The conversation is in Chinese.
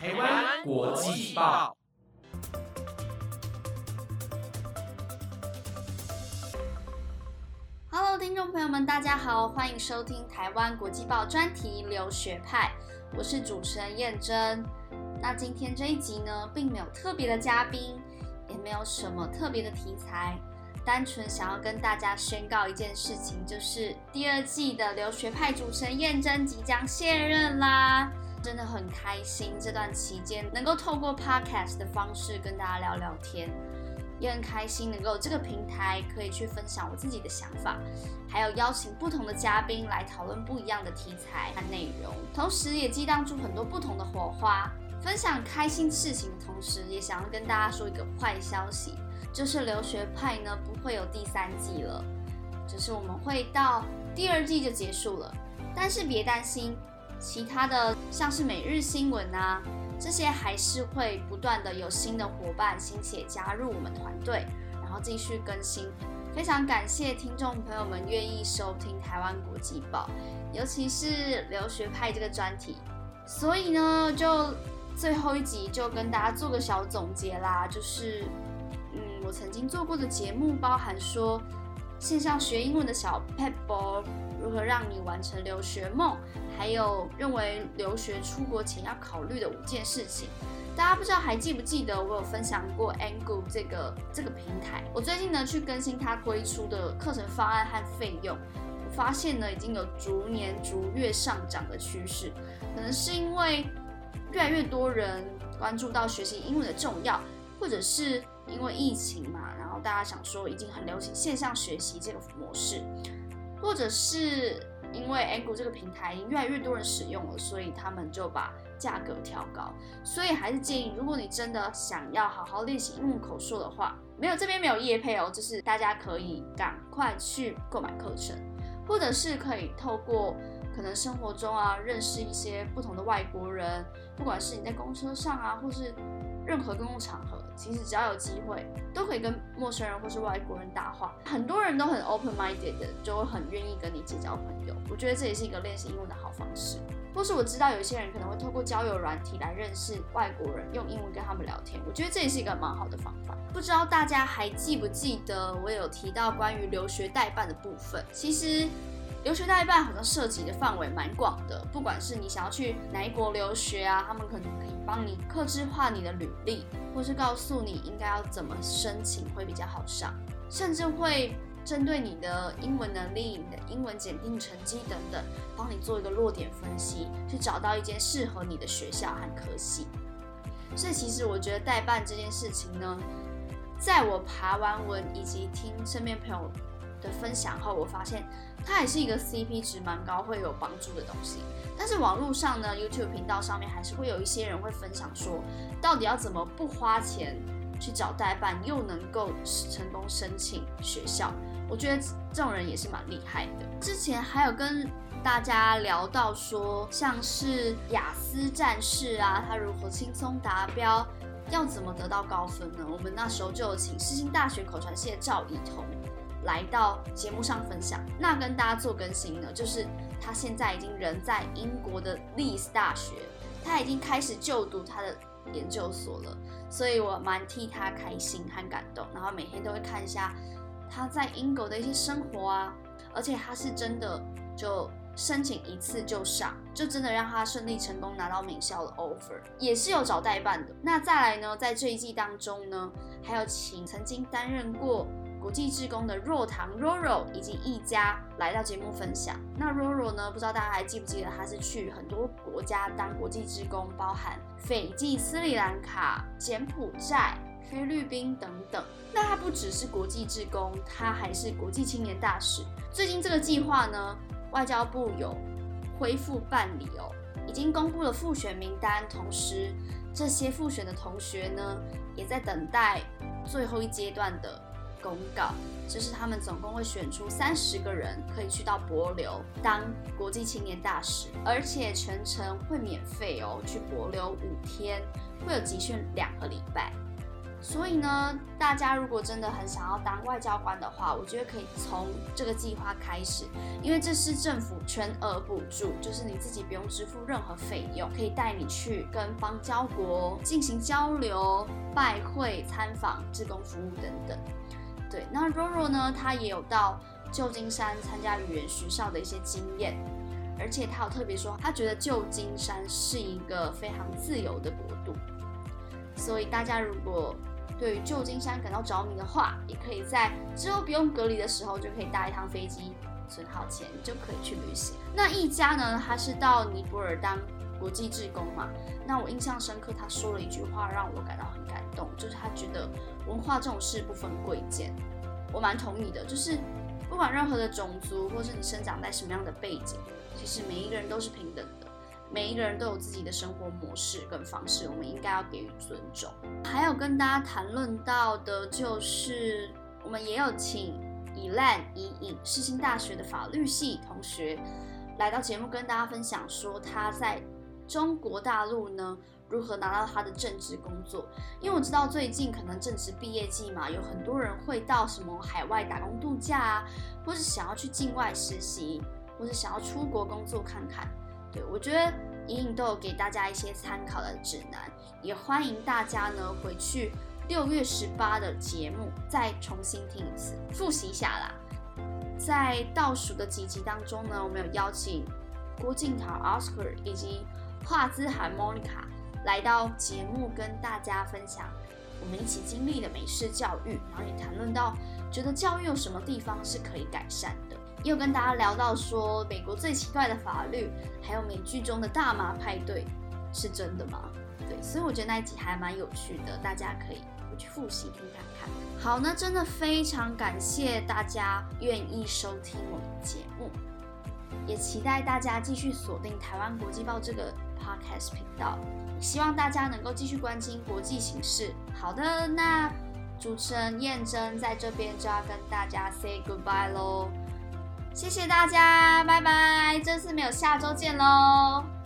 台湾国际报，Hello，听众朋友们，大家好，欢迎收听台湾国际报专题留学派，我是主持人燕珍。那今天这一集呢，并没有特别的嘉宾，也没有什么特别的题材，单纯想要跟大家宣告一件事情，就是第二季的留学派主持人燕珍即将卸任啦。真的很开心，这段期间能够透过 podcast 的方式跟大家聊聊天，也很开心能够这个平台可以去分享我自己的想法，还有邀请不同的嘉宾来讨论不一样的题材和内容，同时也激荡出很多不同的火花。分享开心事情的同时，也想要跟大家说一个坏消息，就是留学派呢不会有第三季了，就是我们会到第二季就结束了，但是别担心。其他的像是每日新闻啊，这些还是会不断的有新的伙伴、新血加入我们团队，然后继续更新。非常感谢听众朋友们愿意收听台湾国际报，尤其是留学派这个专题。所以呢，就最后一集就跟大家做个小总结啦，就是嗯，我曾经做过的节目包含说线上学英文的小 pebble。如何让你完成留学梦？还有认为留学出国前要考虑的五件事情，大家不知道还记不记得我有分享过 Angu 这个这个平台？我最近呢去更新它推出的课程方案和费用，我发现呢已经有逐年逐月上涨的趋势，可能是因为越来越多人关注到学习英文的重要，或者是因为疫情嘛，然后大家想说已经很流行线上学习这个模式。或者是因为 Anglu 这个平台越来越多人使用了，所以他们就把价格调高。所以还是建议，如果你真的想要好好练习英文口说的话，没有这边没有业配哦，就是大家可以赶快去购买课程，或者是可以透过可能生活中啊认识一些不同的外国人，不管是你在公车上啊，或是。任何公共场合，其实只要有机会，都可以跟陌生人或是外国人搭话。很多人都很 open minded 的，就会很愿意跟你结交朋友。我觉得这也是一个练习英文的好方式。或是我知道有些人可能会透过交友软体来认识外国人，用英文跟他们聊天。我觉得这也是一个蛮好的方法。不知道大家还记不记得我有提到关于留学代办的部分？其实。留学代办好像涉及的范围蛮广的，不管是你想要去哪一国留学啊，他们可能可以帮你克制化你的履历，或是告诉你应该要怎么申请会比较好上，甚至会针对你的英文能力、你的英文检定成绩等等，帮你做一个落点分析，去找到一间适合你的学校和科系。所以其实我觉得代办这件事情呢，在我爬完文以及听身边朋友。的分享后，我发现它也是一个 CP 值蛮高、会有帮助的东西。但是网络上呢，YouTube 频道上面还是会有一些人会分享说，到底要怎么不花钱去找代办，又能够成功申请学校？我觉得这种人也是蛮厉害的。之前还有跟大家聊到说，像是雅思战士啊，他如何轻松达标，要怎么得到高分呢？我们那时候就有请世新大学口传系的赵以彤。来到节目上分享，那跟大家做更新呢，就是他现在已经人在英国的利斯大学，他已经开始就读他的研究所了，所以我蛮替他开心和感动，然后每天都会看一下他在英国的一些生活啊，而且他是真的就申请一次就上，就真的让他顺利成功拿到名校的 offer，也是有找代办的。那再来呢，在这一季当中呢，还有请曾经担任过。国际志工的若堂 Roro 以及一家来到节目分享。那 Roro 呢？不知道大家还记不记得，他是去很多国家当国际志工，包含斐济、斯里兰卡、柬埔寨、菲律宾等等。那他不只是国际志工，他还是国际青年大使。最近这个计划呢，外交部有恢复办理哦，已经公布了复选名单，同时这些复选的同学呢，也在等待最后一阶段的。公告就是他们总共会选出三十个人，可以去到博流当国际青年大使，而且全程会免费哦。去博流五天，会有集训两个礼拜。所以呢，大家如果真的很想要当外交官的话，我觉得可以从这个计划开始，因为这是政府全额补助，就是你自己不用支付任何费用，可以带你去跟邦交国进行交流、拜会、参访、志工服务等等。对，那 Roro 呢，他也有到旧金山参加语言学校的一些经验，而且他有特别说，他觉得旧金山是一个非常自由的国度。所以大家如果对于旧金山感到着迷的话，也可以在之后不用隔离的时候，就可以搭一趟飞机，存好钱就可以去旅行。那一家呢，他是到尼泊尔当国际志工嘛？那我印象深刻，他说了一句话让我感到很感动，就是他觉得文化这种事不分贵贱，我蛮同意的。就是不管任何的种族，或是你生长在什么样的背景，其实每一个人都是平等的。每一个人都有自己的生活模式跟方式，我们应该要给予尊重。还有跟大家谈论到的，就是我们也有请以烂以影世新大学的法律系同学来到节目，跟大家分享说他在中国大陆呢如何拿到他的正职工作。因为我知道最近可能正值毕业季嘛，有很多人会到什么海外打工度假啊，或是想要去境外实习，或是想要出国工作看看。对，我觉得隐隐都有给大家一些参考的指南，也欢迎大家呢回去六月十八的节目再重新听一次，复习一下啦。在倒数的几集当中呢，我们有邀请郭靖桃 Oscar 以及华兹罕 Monica 来到节目跟大家分享我们一起经历的美式教育，然后也谈论到觉得教育有什么地方是可以改善的。又跟大家聊到说，美国最奇怪的法律，还有美剧中的大麻派对，是真的吗？对，所以我觉得那一集还蛮有趣的，大家可以回去复习听看看。好，那真的非常感谢大家愿意收听我们节目，也期待大家继续锁定台湾国际报这个 podcast 频道，希望大家能够继续关心国际形势。好的，那主持人燕珍在这边就要跟大家 say goodbye 喽。谢谢大家，拜拜！这次没有，下周见喽。